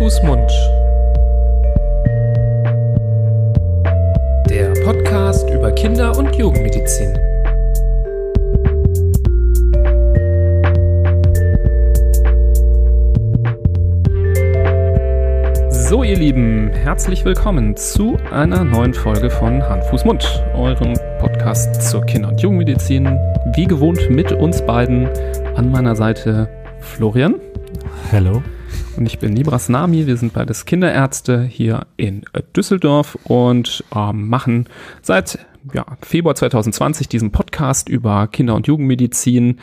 Fuß, Mund. Der Podcast über Kinder- und Jugendmedizin. So, ihr Lieben, herzlich willkommen zu einer neuen Folge von Hand, Fuß, Mund, eurem Podcast zur Kinder- und Jugendmedizin. Wie gewohnt mit uns beiden an meiner Seite Florian. Hallo. Und ich bin Libras Nami. Wir sind beides Kinderärzte hier in Düsseldorf und ähm, machen seit ja, Februar 2020 diesen Podcast über Kinder- und Jugendmedizin.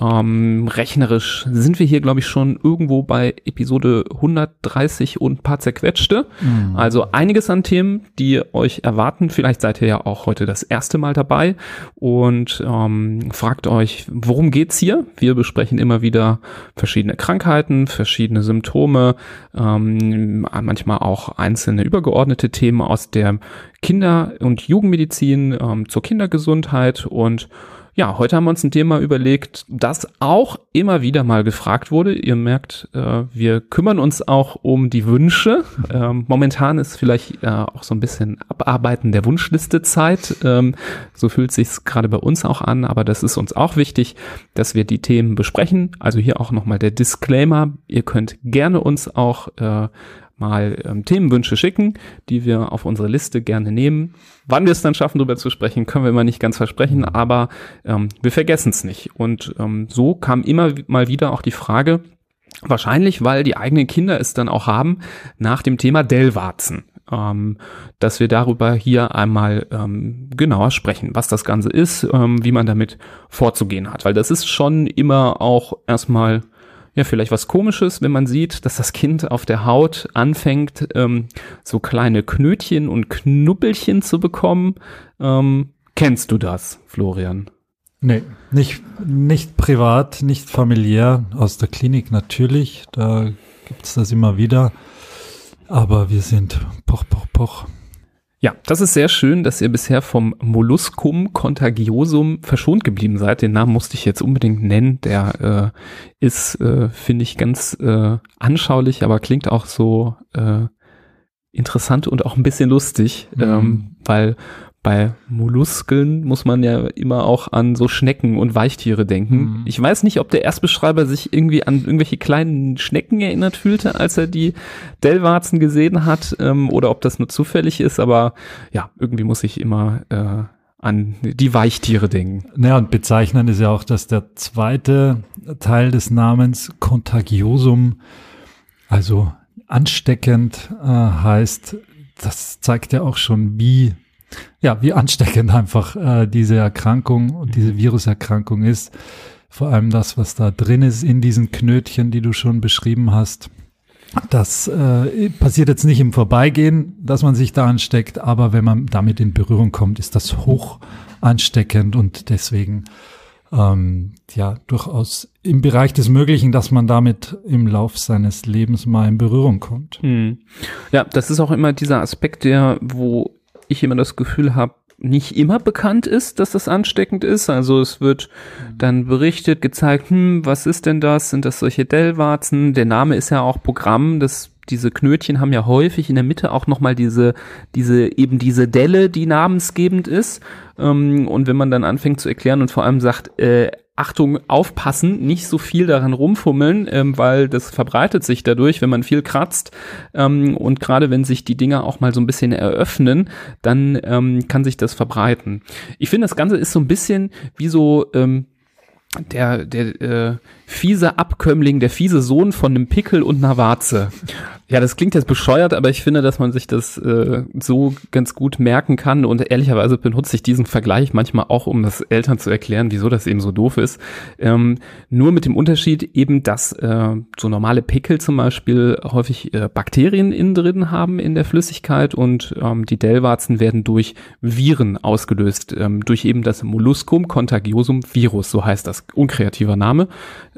Ähm, rechnerisch sind wir hier, glaube ich, schon irgendwo bei Episode 130 und ein paar zerquetschte. Mhm. Also einiges an Themen, die euch erwarten. Vielleicht seid ihr ja auch heute das erste Mal dabei und ähm, fragt euch, worum geht's hier? Wir besprechen immer wieder verschiedene Krankheiten, verschiedene Symptome, ähm, manchmal auch einzelne übergeordnete Themen aus der Kinder- und Jugendmedizin ähm, zur Kindergesundheit und ja, heute haben wir uns ein Thema überlegt, das auch immer wieder mal gefragt wurde. Ihr merkt, äh, wir kümmern uns auch um die Wünsche. Ähm, momentan ist vielleicht äh, auch so ein bisschen Abarbeiten der Wunschliste Zeit. Ähm, so fühlt sich's gerade bei uns auch an, aber das ist uns auch wichtig, dass wir die Themen besprechen. Also hier auch nochmal der Disclaimer. Ihr könnt gerne uns auch äh, mal ähm, Themenwünsche schicken, die wir auf unsere Liste gerne nehmen. Wann wir es dann schaffen, darüber zu sprechen, können wir immer nicht ganz versprechen, aber ähm, wir vergessen es nicht. Und ähm, so kam immer mal wieder auch die Frage, wahrscheinlich weil die eigenen Kinder es dann auch haben, nach dem Thema Dellwarzen. Ähm, dass wir darüber hier einmal ähm, genauer sprechen, was das Ganze ist, ähm, wie man damit vorzugehen hat. Weil das ist schon immer auch erstmal ja, vielleicht was komisches, wenn man sieht, dass das Kind auf der Haut anfängt, ähm, so kleine Knötchen und Knubbelchen zu bekommen. Ähm, kennst du das, Florian? Nee, nicht, nicht privat, nicht familiär, aus der Klinik natürlich, da gibt's das immer wieder. Aber wir sind poch, poch, poch. Ja, das ist sehr schön, dass ihr bisher vom Molluscum contagiosum verschont geblieben seid. Den Namen musste ich jetzt unbedingt nennen. Der äh, ist, äh, finde ich, ganz äh, anschaulich, aber klingt auch so äh, interessant und auch ein bisschen lustig, mhm. ähm, weil bei Molluskeln muss man ja immer auch an so Schnecken und Weichtiere denken. Mhm. Ich weiß nicht, ob der Erstbeschreiber sich irgendwie an irgendwelche kleinen Schnecken erinnert fühlte, als er die Dellwarzen gesehen hat, ähm, oder ob das nur zufällig ist, aber ja, irgendwie muss ich immer äh, an die Weichtiere denken. Naja, und bezeichnend ist ja auch, dass der zweite Teil des Namens Contagiosum, also ansteckend äh, heißt, das zeigt ja auch schon, wie ja, wie ansteckend einfach äh, diese Erkrankung und diese Viruserkrankung ist. Vor allem das, was da drin ist in diesen Knötchen, die du schon beschrieben hast. Das äh, passiert jetzt nicht im Vorbeigehen, dass man sich da ansteckt, aber wenn man damit in Berührung kommt, ist das hoch ansteckend und deswegen ähm, ja durchaus im Bereich des Möglichen, dass man damit im Lauf seines Lebens mal in Berührung kommt. Hm. Ja, das ist auch immer dieser Aspekt, der, wo ich immer das Gefühl habe, nicht immer bekannt ist, dass das ansteckend ist. Also es wird dann berichtet, gezeigt, hm, was ist denn das? Sind das solche Dellwarzen? Der Name ist ja auch Programm, das diese Knötchen haben ja häufig in der Mitte auch nochmal diese, diese, eben diese Delle, die namensgebend ist. Ähm, und wenn man dann anfängt zu erklären und vor allem sagt, äh, Achtung, aufpassen, nicht so viel daran rumfummeln, ähm, weil das verbreitet sich dadurch, wenn man viel kratzt. Ähm, und gerade wenn sich die Dinger auch mal so ein bisschen eröffnen, dann ähm, kann sich das verbreiten. Ich finde, das Ganze ist so ein bisschen wie so ähm, der, der äh, fiese Abkömmling, der fiese Sohn von einem Pickel und einer Warze. Ja, das klingt jetzt bescheuert, aber ich finde, dass man sich das äh, so ganz gut merken kann und ehrlicherweise benutze ich diesen Vergleich manchmal auch, um das Eltern zu erklären, wieso das eben so doof ist. Ähm, nur mit dem Unterschied eben, dass äh, so normale Pickel zum Beispiel häufig äh, Bakterien innen drin haben in der Flüssigkeit und ähm, die Dellwarzen werden durch Viren ausgelöst, ähm, durch eben das Molluscum contagiosum Virus, so heißt das, unkreativer Name.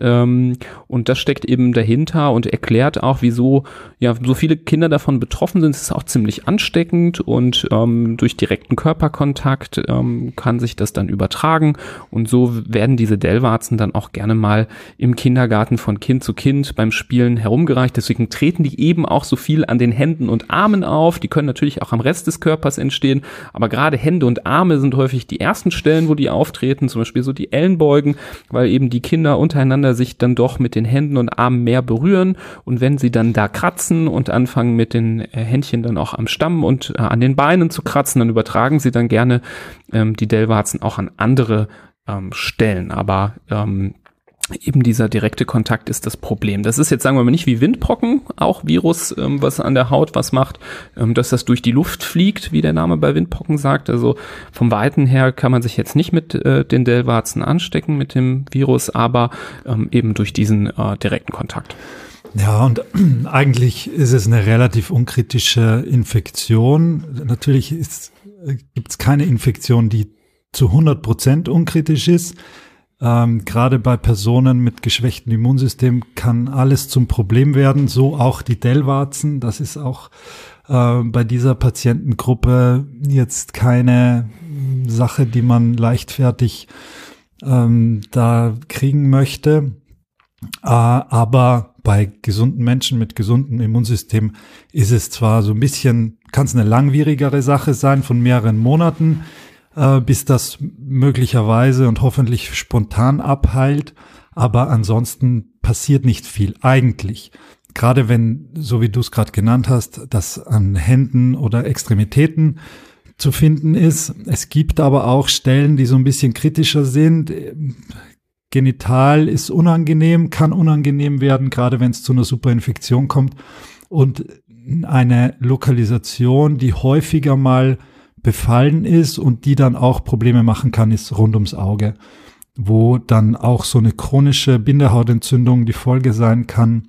Ähm, und das steckt eben dahinter und erklärt auch, wieso ja so viele Kinder davon betroffen sind, ist es auch ziemlich ansteckend und ähm, durch direkten Körperkontakt ähm, kann sich das dann übertragen und so werden diese Dellwarzen dann auch gerne mal im Kindergarten von Kind zu Kind beim Spielen herumgereicht. Deswegen treten die eben auch so viel an den Händen und Armen auf. Die können natürlich auch am Rest des Körpers entstehen, aber gerade Hände und Arme sind häufig die ersten Stellen, wo die auftreten, zum Beispiel so die Ellenbeugen, weil eben die Kinder untereinander sich dann doch mit den Händen und Armen mehr berühren und wenn sie dann da kratzen und anfangen mit den äh, Händchen dann auch am Stamm und äh, an den Beinen zu kratzen, dann übertragen sie dann gerne ähm, die Dellwarzen auch an andere ähm, Stellen. Aber ähm, eben dieser direkte Kontakt ist das Problem. Das ist jetzt, sagen wir mal, nicht wie Windpocken, auch Virus, ähm, was an der Haut was macht, ähm, dass das durch die Luft fliegt, wie der Name bei Windpocken sagt. Also vom Weiten her kann man sich jetzt nicht mit äh, den Dellwarzen anstecken, mit dem Virus, aber ähm, eben durch diesen äh, direkten Kontakt. Ja, und eigentlich ist es eine relativ unkritische Infektion. Natürlich äh, gibt es keine Infektion, die zu 100 Prozent unkritisch ist. Ähm, Gerade bei Personen mit geschwächtem Immunsystem kann alles zum Problem werden, so auch die Dellwarzen. Das ist auch äh, bei dieser Patientengruppe jetzt keine Sache, die man leichtfertig ähm, da kriegen möchte. Äh, aber bei gesunden Menschen mit gesundem Immunsystem ist es zwar so ein bisschen, kann es eine langwierigere Sache sein von mehreren Monaten, äh, bis das möglicherweise und hoffentlich spontan abheilt. Aber ansonsten passiert nicht viel eigentlich. Gerade wenn, so wie du es gerade genannt hast, das an Händen oder Extremitäten zu finden ist. Es gibt aber auch Stellen, die so ein bisschen kritischer sind. Genital ist unangenehm, kann unangenehm werden, gerade wenn es zu einer Superinfektion kommt. Und eine Lokalisation, die häufiger mal befallen ist und die dann auch Probleme machen kann, ist rund ums Auge, wo dann auch so eine chronische Bindehautentzündung die Folge sein kann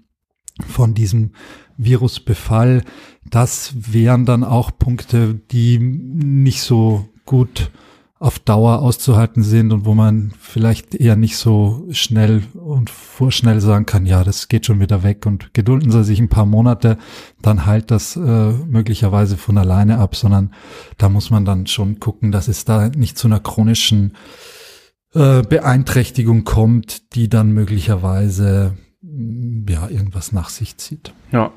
von diesem Virusbefall. Das wären dann auch Punkte, die nicht so gut auf Dauer auszuhalten sind und wo man vielleicht eher nicht so schnell und vorschnell sagen kann, ja, das geht schon wieder weg und gedulden Sie sich ein paar Monate, dann heilt das äh, möglicherweise von alleine ab, sondern da muss man dann schon gucken, dass es da nicht zu einer chronischen äh, Beeinträchtigung kommt, die dann möglicherweise ja, irgendwas nach sich zieht. Ja.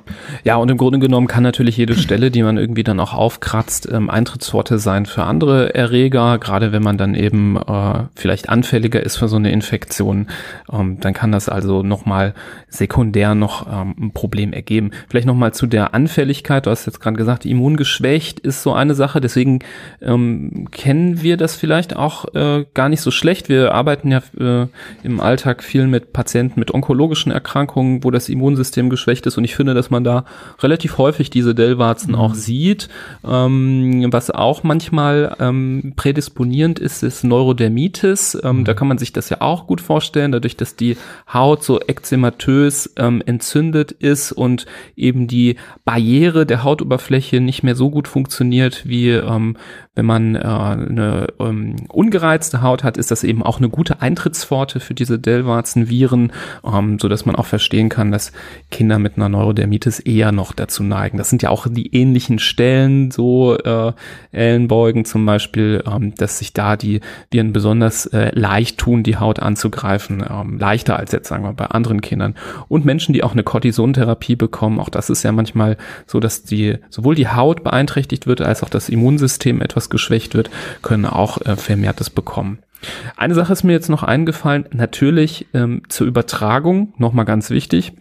ja, und im Grunde genommen kann natürlich jede Stelle, die man irgendwie dann auch aufkratzt, ähm, Eintrittspforte sein für andere Erreger, gerade wenn man dann eben äh, vielleicht anfälliger ist für so eine Infektion, ähm, dann kann das also nochmal sekundär noch ähm, ein Problem ergeben. Vielleicht nochmal zu der Anfälligkeit, du hast jetzt gerade gesagt, immungeschwächt ist so eine Sache, deswegen ähm, kennen wir das vielleicht auch äh, gar nicht so schlecht. Wir arbeiten ja äh, im Alltag viel mit Patienten mit onkologischen Erkrankungen, wo das Immunsystem geschwächt ist und ich finde, dass man da relativ häufig diese Dellwarzen mhm. auch sieht. Ähm, was auch manchmal ähm, prädisponierend ist, ist Neurodermitis. Ähm, mhm. Da kann man sich das ja auch gut vorstellen, dadurch, dass die Haut so ekzematös ähm, entzündet ist und eben die Barriere der Hautoberfläche nicht mehr so gut funktioniert, wie ähm, wenn man äh, eine ähm, ungereizte Haut hat, ist das eben auch eine gute Eintrittspforte für diese Dellwarzen-Viren, ähm, so dass man auch verstehen kann, dass Kinder mit einer Neurodermitis eher noch dazu neigen. Das sind ja auch die ähnlichen Stellen, so äh, Ellenbeugen zum Beispiel, ähm, dass sich da die Viren besonders äh, leicht tun, die Haut anzugreifen, ähm, leichter als jetzt sagen wir bei anderen Kindern. Und Menschen, die auch eine Cortisontherapie bekommen, auch das ist ja manchmal so, dass die sowohl die Haut beeinträchtigt wird als auch das Immunsystem etwas geschwächt wird, können auch äh, vermehrtes bekommen. Eine Sache ist mir jetzt noch eingefallen, natürlich ähm, zur Übertragung, nochmal ganz wichtig,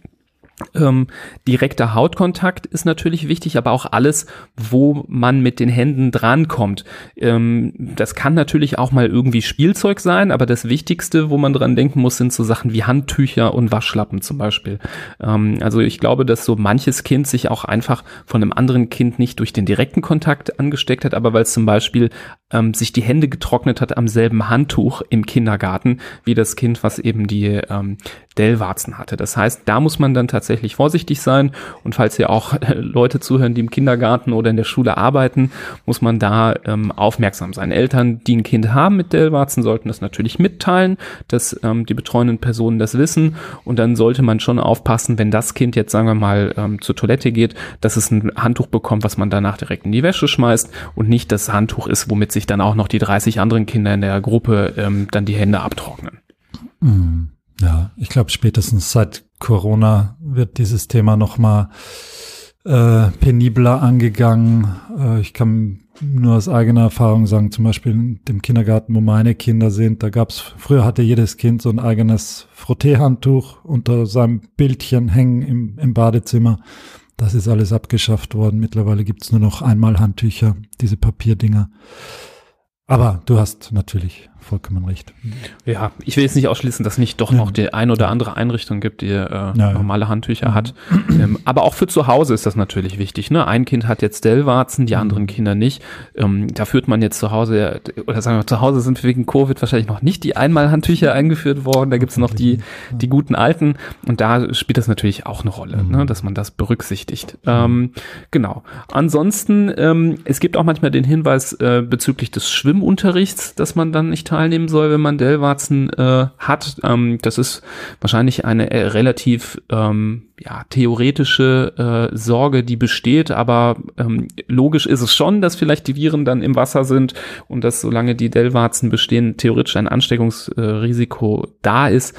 ähm, direkter Hautkontakt ist natürlich wichtig, aber auch alles, wo man mit den Händen drankommt. Ähm, das kann natürlich auch mal irgendwie Spielzeug sein, aber das Wichtigste, wo man dran denken muss, sind so Sachen wie Handtücher und Waschlappen zum Beispiel. Ähm, also ich glaube, dass so manches Kind sich auch einfach von einem anderen Kind nicht durch den direkten Kontakt angesteckt hat, aber weil es zum Beispiel ähm, sich die Hände getrocknet hat am selben Handtuch im Kindergarten wie das Kind, was eben die ähm, Dellwarzen hatte. Das heißt, da muss man dann tatsächlich vorsichtig sein und falls ihr auch Leute zuhören, die im Kindergarten oder in der Schule arbeiten, muss man da ähm, aufmerksam sein. Eltern, die ein Kind haben mit Dellwarzen, sollten das natürlich mitteilen, dass ähm, die betreuenden Personen das wissen und dann sollte man schon aufpassen, wenn das Kind jetzt sagen wir mal ähm, zur Toilette geht, dass es ein Handtuch bekommt, was man danach direkt in die Wäsche schmeißt und nicht das Handtuch ist, womit sich dann auch noch die 30 anderen Kinder in der Gruppe ähm, dann die Hände abtrocknen. Mhm. Ja, ich glaube, spätestens seit Corona wird dieses Thema nochmal äh, penibler angegangen. Äh, ich kann nur aus eigener Erfahrung sagen, zum Beispiel in dem Kindergarten, wo meine Kinder sind, da gab's früher hatte jedes Kind so ein eigenes Frotteehandtuch unter seinem Bildchen hängen im, im Badezimmer. Das ist alles abgeschafft worden. Mittlerweile gibt's nur noch einmal Handtücher, diese Papierdinger. Aber du hast natürlich vollkommen recht. Ja, ich will jetzt nicht ausschließen, dass nicht doch noch die ein oder andere Einrichtung gibt, die äh, ja, normale Handtücher ja. hat. Ähm, aber auch für zu Hause ist das natürlich wichtig. Ne? Ein Kind hat jetzt Dellwarzen, die anderen Kinder nicht. Ähm, da führt man jetzt zu Hause, oder sagen wir, zu Hause sind wegen Covid wahrscheinlich noch nicht die Einmalhandtücher eingeführt worden. Da gibt es noch die, die guten alten. Und da spielt das natürlich auch eine Rolle, mhm. ne? dass man das berücksichtigt. Mhm. Ähm, genau. Ansonsten, ähm, es gibt auch manchmal den Hinweis äh, bezüglich des Schwimmunterrichts, dass man dann nicht teilnehmen soll, wenn man Dellwarzen äh, hat. Ähm, das ist wahrscheinlich eine äh, relativ ähm, ja, theoretische äh, Sorge, die besteht, aber ähm, logisch ist es schon, dass vielleicht die Viren dann im Wasser sind und dass solange die Dellwarzen bestehen, theoretisch ein Ansteckungsrisiko da ist.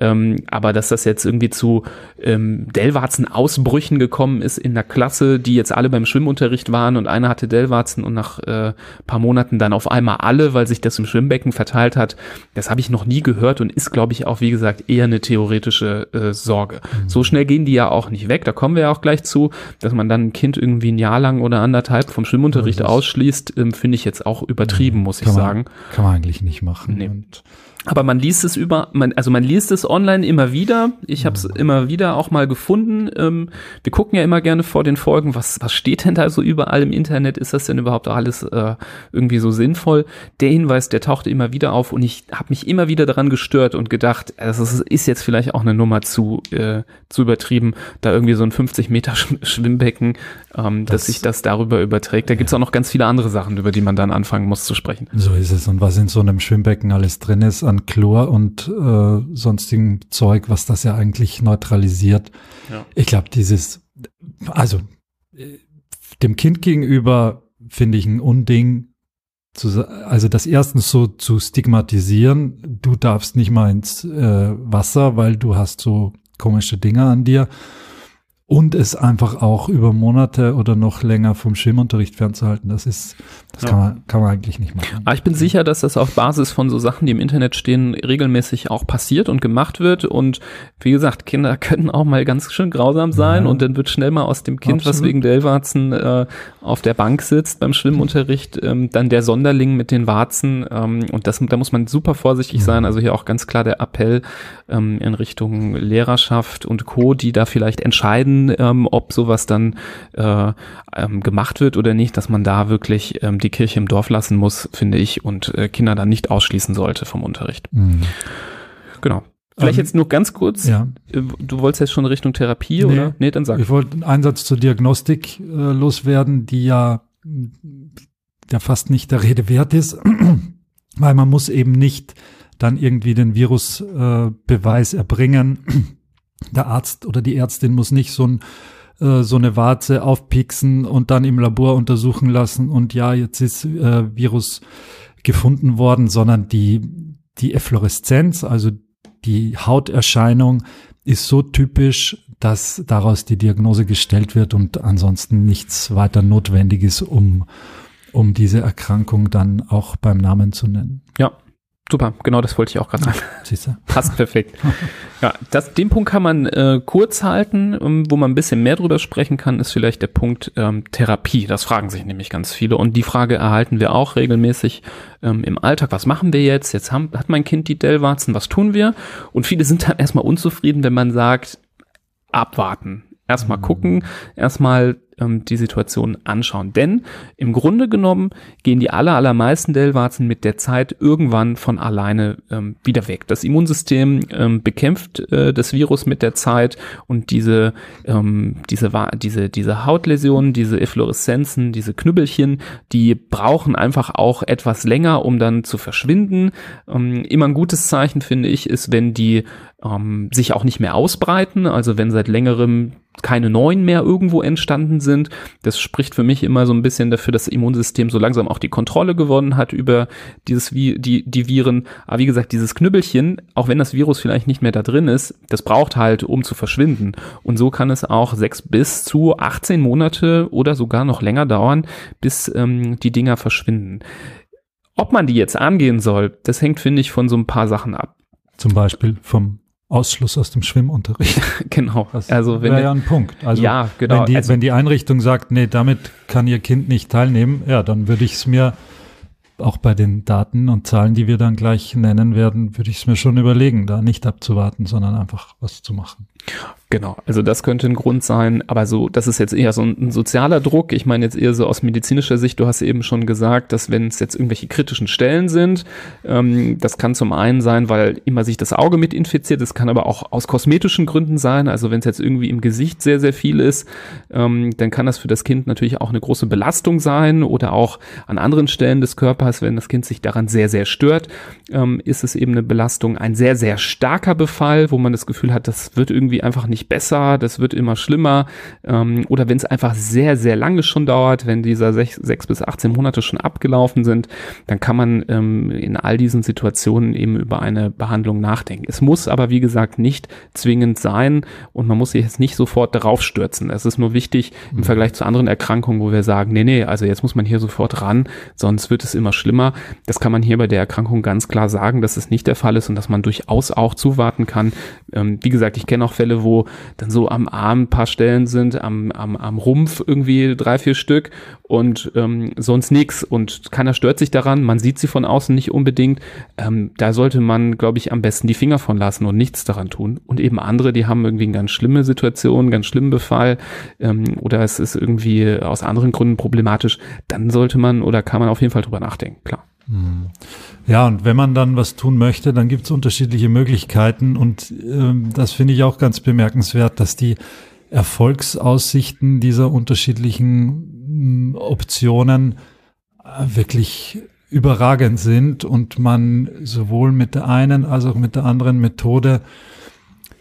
Ähm, aber dass das jetzt irgendwie zu ähm, Dellwarzen-Ausbrüchen gekommen ist in der Klasse, die jetzt alle beim Schwimmunterricht waren und einer hatte Dellwarzen und nach äh, paar Monaten dann auf einmal alle, weil sich das im Schwimmbecken verteilt hat, das habe ich noch nie gehört und ist, glaube ich, auch, wie gesagt, eher eine theoretische äh, Sorge. Mhm. So schnell gehen die ja auch nicht weg, da kommen wir ja auch gleich zu, dass man dann ein Kind irgendwie ein Jahr lang oder anderthalb vom Schwimmunterricht ausschließt, ähm, finde ich jetzt auch übertrieben, muss ich man, sagen. Kann man eigentlich nicht machen. Nee. Aber man liest es über, man, also man liest es online immer wieder. Ich habe es mhm. immer wieder auch mal gefunden. Ähm, wir gucken ja immer gerne vor den Folgen, was, was steht denn da so überall im Internet? Ist das denn überhaupt alles äh, irgendwie so sinnvoll? Der Hinweis, der tauchte immer wieder auf und ich habe mich immer wieder daran gestört und gedacht, also es ist jetzt vielleicht auch eine Nummer zu, äh, zu übertrieben, da irgendwie so ein 50 Meter Schwimmbecken, ähm, das, dass sich das darüber überträgt. Da gibt's auch noch ganz viele andere Sachen, über die man dann anfangen muss zu sprechen. So ist es. Und was in so einem Schwimmbecken alles drin ist, an Chlor und äh, sonstigen Zeug, was das ja eigentlich neutralisiert. Ja. Ich glaube, dieses, also äh, dem Kind gegenüber finde ich ein Unding, zu, also das erstens so zu stigmatisieren, du darfst nicht mal ins äh, Wasser, weil du hast so komische Dinge an dir und es einfach auch über Monate oder noch länger vom Schwimmunterricht fernzuhalten, das ist, das ja. kann, man, kann man eigentlich nicht machen. Aber ich bin sicher, dass das auf Basis von so Sachen, die im Internet stehen, regelmäßig auch passiert und gemacht wird. Und wie gesagt, Kinder können auch mal ganz schön grausam sein ja. und dann wird schnell mal aus dem Kind, Absolut. was wegen Dellwarzen äh, auf der Bank sitzt beim Schwimmunterricht, ähm, dann der Sonderling mit den Warzen. Ähm, und das, da muss man super vorsichtig mhm. sein. Also hier auch ganz klar der Appell ähm, in Richtung Lehrerschaft und Co., die da vielleicht entscheiden, ähm, ob sowas dann äh, ähm, gemacht wird oder nicht, dass man da wirklich ähm, die Kirche im Dorf lassen muss, finde ich, und äh, Kinder dann nicht ausschließen sollte vom Unterricht. Mhm. Genau. Vielleicht ähm, jetzt nur ganz kurz. Ja. Äh, du wolltest jetzt schon Richtung Therapie, nee, oder? Nee, dann sag. Ich wollte einen Einsatz zur Diagnostik äh, loswerden, die ja der fast nicht der Rede wert ist, weil man muss eben nicht dann irgendwie den Virusbeweis äh, erbringen, der Arzt oder die Ärztin muss nicht so ein äh, so eine Warze aufpixen und dann im Labor untersuchen lassen und ja, jetzt ist äh, Virus gefunden worden, sondern die, die Effloreszenz, also die Hauterscheinung ist so typisch, dass daraus die Diagnose gestellt wird und ansonsten nichts weiter notwendig ist, um, um diese Erkrankung dann auch beim Namen zu nennen. Ja, Super, genau das wollte ich auch gerade sagen. Siehst du? Passt perfekt. Ja, das, den Punkt kann man äh, kurz halten. Um, ähm, wo man ein bisschen mehr drüber sprechen kann, ist vielleicht der Punkt ähm, Therapie. Das fragen sich nämlich ganz viele. Und die Frage erhalten wir auch regelmäßig ähm, im Alltag. Was machen wir jetzt? Jetzt haben, hat mein Kind die Dellwarzen, was tun wir? Und viele sind dann erstmal unzufrieden, wenn man sagt, abwarten erstmal mhm. gucken, erstmal ähm, die Situation anschauen. Denn im Grunde genommen gehen die aller, allermeisten Dellwarzen mit der Zeit irgendwann von alleine ähm, wieder weg. Das Immunsystem ähm, bekämpft äh, das Virus mit der Zeit und diese, ähm, diese, diese, diese Hautläsionen, diese Effloreszenzen, diese Knüppelchen, die brauchen einfach auch etwas länger, um dann zu verschwinden. Ähm, immer ein gutes Zeichen, finde ich, ist, wenn die ähm, sich auch nicht mehr ausbreiten, also wenn seit längerem keine neuen mehr irgendwo entstanden sind. Das spricht für mich immer so ein bisschen dafür, dass das Immunsystem so langsam auch die Kontrolle gewonnen hat über dieses die, die Viren. Aber wie gesagt, dieses Knüppelchen, auch wenn das Virus vielleicht nicht mehr da drin ist, das braucht halt, um zu verschwinden. Und so kann es auch sechs bis zu 18 Monate oder sogar noch länger dauern, bis ähm, die Dinger verschwinden. Ob man die jetzt angehen soll, das hängt, finde ich, von so ein paar Sachen ab. Zum Beispiel vom Ausschluss aus dem Schwimmunterricht. genau. Das also wäre ja ein Punkt. Also ja, genau. Wenn die, also, wenn die Einrichtung sagt, nee, damit kann ihr Kind nicht teilnehmen, ja, dann würde ich es mir auch bei den Daten und Zahlen, die wir dann gleich nennen werden, würde ich es mir schon überlegen, da nicht abzuwarten, sondern einfach was zu machen. Genau, also das könnte ein Grund sein, aber so, das ist jetzt eher so ein, ein, sozialer Druck. Ich meine jetzt eher so aus medizinischer Sicht, du hast eben schon gesagt, dass wenn es jetzt irgendwelche kritischen Stellen sind, ähm, das kann zum einen sein, weil immer sich das Auge mit infiziert, das kann aber auch aus kosmetischen Gründen sein. Also wenn es jetzt irgendwie im Gesicht sehr, sehr viel ist, ähm, dann kann das für das Kind natürlich auch eine große Belastung sein oder auch an anderen Stellen des Körpers, wenn das Kind sich daran sehr, sehr stört, ähm, ist es eben eine Belastung. Ein sehr, sehr starker Befall, wo man das Gefühl hat, das wird irgendwie einfach nicht nicht besser, das wird immer schlimmer. Ähm, oder wenn es einfach sehr, sehr lange schon dauert, wenn dieser sech, sechs bis 18 Monate schon abgelaufen sind, dann kann man ähm, in all diesen Situationen eben über eine Behandlung nachdenken. Es muss aber, wie gesagt, nicht zwingend sein und man muss sich jetzt nicht sofort darauf stürzen. Es ist nur wichtig im mhm. Vergleich zu anderen Erkrankungen, wo wir sagen, nee, nee, also jetzt muss man hier sofort ran, sonst wird es immer schlimmer. Das kann man hier bei der Erkrankung ganz klar sagen, dass es nicht der Fall ist und dass man durchaus auch zuwarten kann. Ähm, wie gesagt, ich kenne auch Fälle, wo dann so am Arm ein paar Stellen sind, am, am, am Rumpf irgendwie drei, vier Stück und ähm, sonst nichts und keiner stört sich daran, man sieht sie von außen nicht unbedingt. Ähm, da sollte man, glaube ich, am besten die Finger von lassen und nichts daran tun. Und eben andere, die haben irgendwie eine ganz schlimme Situation, ganz schlimmen Befall ähm, oder es ist irgendwie aus anderen Gründen problematisch, dann sollte man oder kann man auf jeden Fall drüber nachdenken, klar. Ja, und wenn man dann was tun möchte, dann gibt es unterschiedliche Möglichkeiten. Und ähm, das finde ich auch ganz bemerkenswert, dass die Erfolgsaussichten dieser unterschiedlichen hm, Optionen äh, wirklich überragend sind und man sowohl mit der einen als auch mit der anderen Methode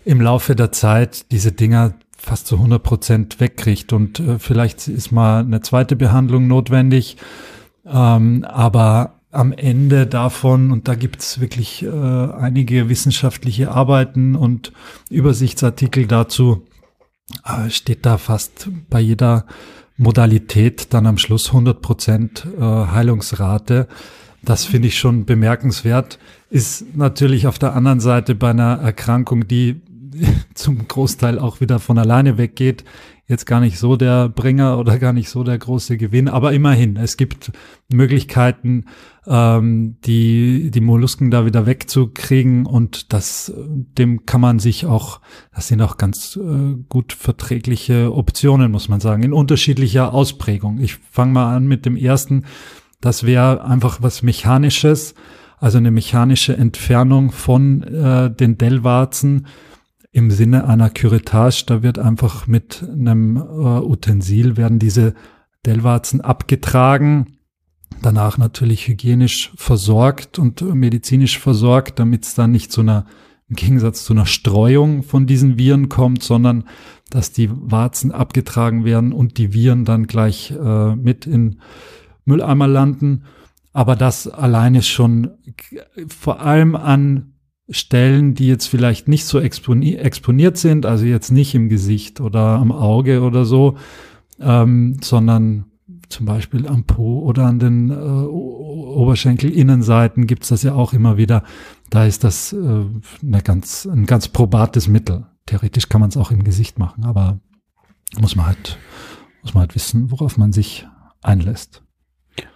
im Laufe der Zeit diese Dinger fast zu 100 Prozent wegkriegt. Und äh, vielleicht ist mal eine zweite Behandlung notwendig. Ähm, aber am Ende davon, und da gibt's wirklich äh, einige wissenschaftliche Arbeiten und Übersichtsartikel dazu, äh, steht da fast bei jeder Modalität dann am Schluss 100 Prozent äh, Heilungsrate. Das finde ich schon bemerkenswert. Ist natürlich auf der anderen Seite bei einer Erkrankung, die zum Großteil auch wieder von alleine weggeht, jetzt gar nicht so der Bringer oder gar nicht so der große Gewinn, aber immerhin, es gibt Möglichkeiten, ähm, die, die Mollusken da wieder wegzukriegen und das, dem kann man sich auch, das sind auch ganz äh, gut verträgliche Optionen, muss man sagen, in unterschiedlicher Ausprägung. Ich fange mal an mit dem ersten, das wäre einfach was Mechanisches, also eine mechanische Entfernung von äh, den Dellwarzen, im Sinne einer Curettage, da wird einfach mit einem äh, Utensil werden diese Dellwarzen abgetragen, danach natürlich hygienisch versorgt und medizinisch versorgt, damit es dann nicht zu einer, im Gegensatz zu einer Streuung von diesen Viren kommt, sondern dass die Warzen abgetragen werden und die Viren dann gleich äh, mit in Mülleimer landen. Aber das alleine schon vor allem an Stellen, die jetzt vielleicht nicht so exponi exponiert sind, also jetzt nicht im Gesicht oder am Auge oder so, ähm, sondern zum Beispiel am Po oder an den äh, Oberschenkelinnenseiten gibt's das ja auch immer wieder. Da ist das äh, eine ganz, ein ganz probates Mittel. Theoretisch kann man es auch im Gesicht machen, aber muss man halt, muss man halt wissen, worauf man sich einlässt.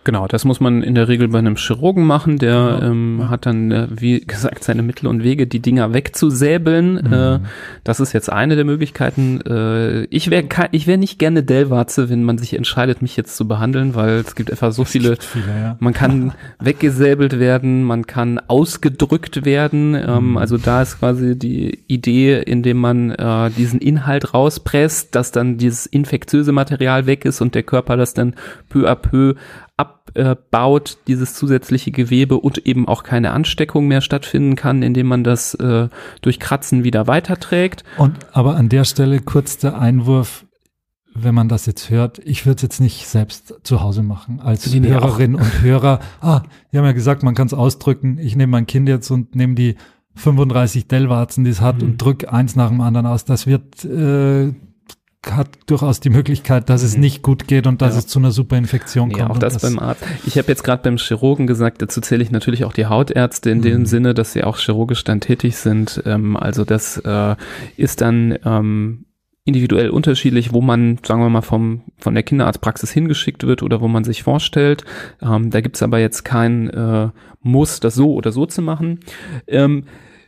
Genau, das muss man in der Regel bei einem Chirurgen machen. Der ja. ähm, hat dann, äh, wie gesagt, seine Mittel und Wege, die Dinger wegzusäbeln. Mhm. Äh, das ist jetzt eine der Möglichkeiten. Äh, ich wäre ich wär nicht gerne Dellwarze, wenn man sich entscheidet, mich jetzt zu behandeln, weil es gibt einfach so es viele. viele ja. Man kann weggesäbelt werden, man kann ausgedrückt werden. Ähm, mhm. Also da ist quasi die Idee, indem man äh, diesen Inhalt rauspresst, dass dann dieses infektiöse Material weg ist und der Körper das dann peu à peu abbaut, dieses zusätzliche Gewebe und eben auch keine Ansteckung mehr stattfinden kann, indem man das äh, durch Kratzen wieder weiterträgt. Und aber an der Stelle kurz der Einwurf, wenn man das jetzt hört, ich würde es jetzt nicht selbst zu Hause machen. Als nee, Hörerin und Hörer, ah, die haben ja gesagt, man kann es ausdrücken. Ich nehme mein Kind jetzt und nehme die 35 Dellwarzen, die es hat, mhm. und drück eins nach dem anderen aus. Das wird äh, hat durchaus die Möglichkeit, dass es mhm. nicht gut geht und dass ja. es zu einer Superinfektion kommt. Ja, auch das, das, beim Arzt. Ich habe jetzt gerade beim Chirurgen gesagt, dazu zähle ich natürlich auch die Hautärzte in mhm. dem Sinne, dass sie auch chirurgisch dann tätig sind. Ähm, also das äh, ist dann ähm, individuell unterschiedlich, wo man, sagen wir mal, vom, von der Kinderarztpraxis hingeschickt wird oder wo man sich vorstellt. Ähm, da gibt's aber jetzt kein äh, Muss, das so oder so zu machen. Ähm,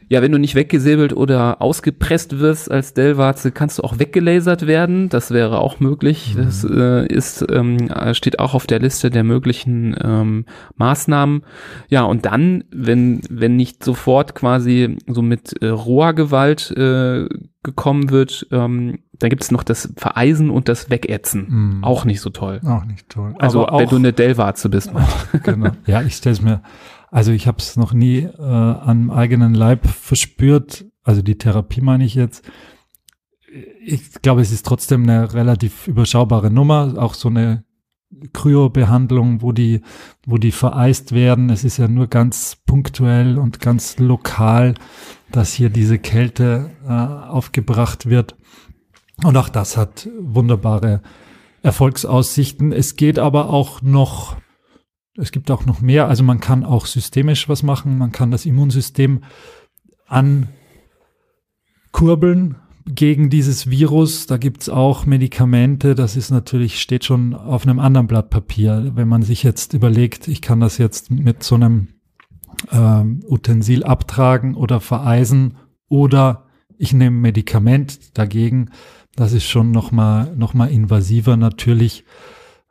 ja, wenn du nicht weggesäbelt oder ausgepresst wirst als Dellwarze, kannst du auch weggelasert werden. Das wäre auch möglich. Mhm. Das äh, ist, ähm, steht auch auf der Liste der möglichen ähm, Maßnahmen. Ja, und dann, wenn, wenn nicht sofort quasi so mit äh, roher Gewalt äh, gekommen wird, ähm, dann gibt es noch das Vereisen und das Wegätzen. Mhm. Auch nicht so toll. Auch nicht toll. Also, wenn du eine Dellwarze bist. genau. Ja, ich stelle es mir also ich habe es noch nie äh, an eigenen Leib verspürt. Also die Therapie meine ich jetzt. Ich glaube, es ist trotzdem eine relativ überschaubare Nummer. Auch so eine Kryobehandlung, wo die, wo die vereist werden. Es ist ja nur ganz punktuell und ganz lokal, dass hier diese Kälte äh, aufgebracht wird. Und auch das hat wunderbare Erfolgsaussichten. Es geht aber auch noch es gibt auch noch mehr. Also man kann auch systemisch was machen. Man kann das Immunsystem ankurbeln gegen dieses Virus. Da gibt's auch Medikamente. Das ist natürlich, steht schon auf einem anderen Blatt Papier. Wenn man sich jetzt überlegt, ich kann das jetzt mit so einem ähm, Utensil abtragen oder vereisen oder ich nehme Medikament dagegen. Das ist schon nochmal noch mal invasiver natürlich.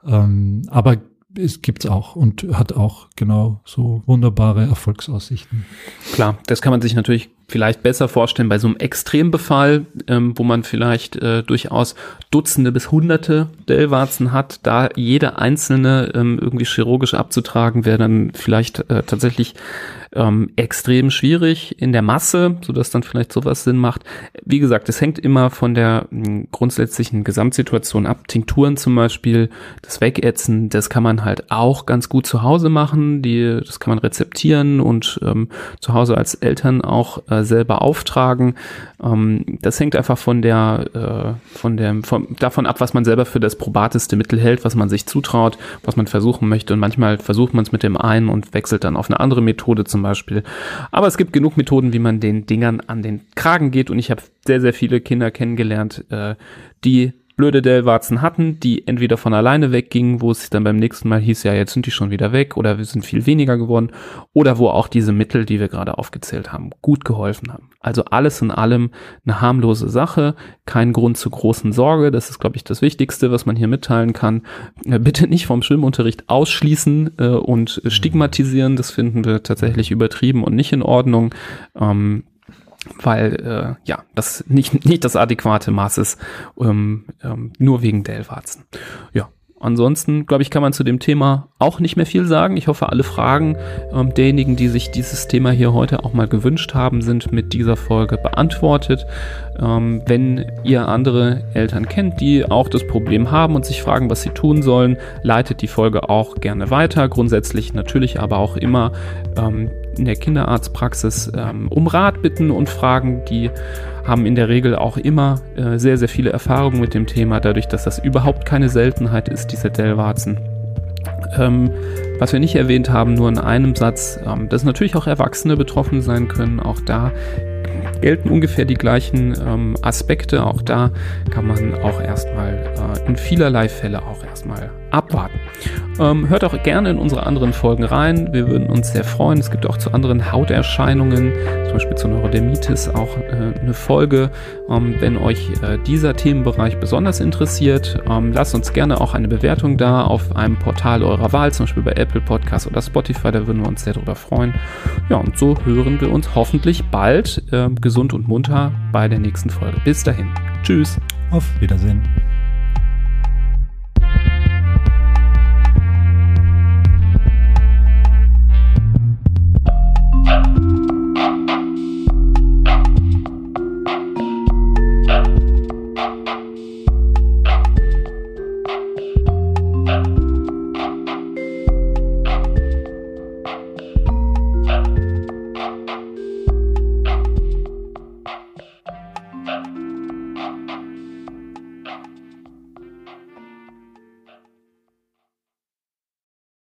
Ähm, aber es gibt's auch und hat auch genau so wunderbare Erfolgsaussichten. Klar, das kann man sich natürlich vielleicht besser vorstellen bei so einem Extrembefall, ähm, wo man vielleicht äh, durchaus Dutzende bis Hunderte Dellwarzen hat. Da jede einzelne ähm, irgendwie chirurgisch abzutragen, wäre dann vielleicht äh, tatsächlich ähm, extrem schwierig in der Masse, so dass dann vielleicht sowas Sinn macht. Wie gesagt, es hängt immer von der mh, hm, grundsätzlichen Gesamtsituation ab. Tinkturen zum Beispiel, das Wegätzen, das kann man halt auch ganz gut zu Hause machen. Die, das kann man rezeptieren und ähm, zu Hause als Eltern auch äh, selber auftragen. Ähm, das hängt einfach von der, äh, von dem, von, davon ab, was man selber für das probateste Mittel hält, was man sich zutraut, was man versuchen möchte. Und manchmal versucht man es mit dem einen und wechselt dann auf eine andere Methode zum Beispiel. Aber es gibt genug Methoden, wie man den Dingern an den Kragen geht. Und ich habe sehr, sehr viele Kinder kennengelernt, äh, die blöde Dellwarzen hatten, die entweder von alleine weggingen, wo es dann beim nächsten Mal hieß, ja, jetzt sind die schon wieder weg oder wir sind viel weniger geworden, oder wo auch diese Mittel, die wir gerade aufgezählt haben, gut geholfen haben. Also alles in allem eine harmlose Sache, kein Grund zur großen Sorge, das ist, glaube ich, das Wichtigste, was man hier mitteilen kann. Äh, bitte nicht vom Schwimmunterricht ausschließen äh, und stigmatisieren, das finden wir tatsächlich übertrieben und nicht in Ordnung. Ähm, weil äh, ja das nicht nicht das adäquate Maß ist, ähm, ähm, nur wegen Dellwarzen. Ja, Ansonsten, glaube ich, kann man zu dem Thema auch nicht mehr viel sagen. Ich hoffe, alle Fragen ähm, derjenigen, die sich dieses Thema hier heute auch mal gewünscht haben, sind mit dieser Folge beantwortet. Ähm, wenn ihr andere Eltern kennt, die auch das Problem haben und sich fragen, was sie tun sollen, leitet die Folge auch gerne weiter. Grundsätzlich natürlich aber auch immer ähm, in der Kinderarztpraxis ähm, um Rat bitten und fragen, die haben in der Regel auch immer äh, sehr, sehr viele Erfahrungen mit dem Thema, dadurch, dass das überhaupt keine Seltenheit ist, diese Dellwarzen. Ähm, was wir nicht erwähnt haben, nur in einem Satz, ähm, dass natürlich auch Erwachsene betroffen sein können. Auch da gelten ungefähr die gleichen ähm, Aspekte. Auch da kann man auch erstmal äh, in vielerlei Fälle auch erstmal abwarten. Ähm, hört auch gerne in unsere anderen Folgen rein. Wir würden uns sehr freuen. Es gibt auch zu anderen Hauterscheinungen, zum Beispiel zur Neurodermitis, auch äh, eine Folge. Ähm, wenn euch äh, dieser Themenbereich besonders interessiert, ähm, lasst uns gerne auch eine Bewertung da auf einem Portal eurer Wahl, zum Beispiel bei Apple Podcasts oder Spotify. Da würden wir uns sehr darüber freuen. Ja, und so hören wir uns hoffentlich bald äh, gesund und munter bei der nächsten Folge. Bis dahin. Tschüss. Auf Wiedersehen.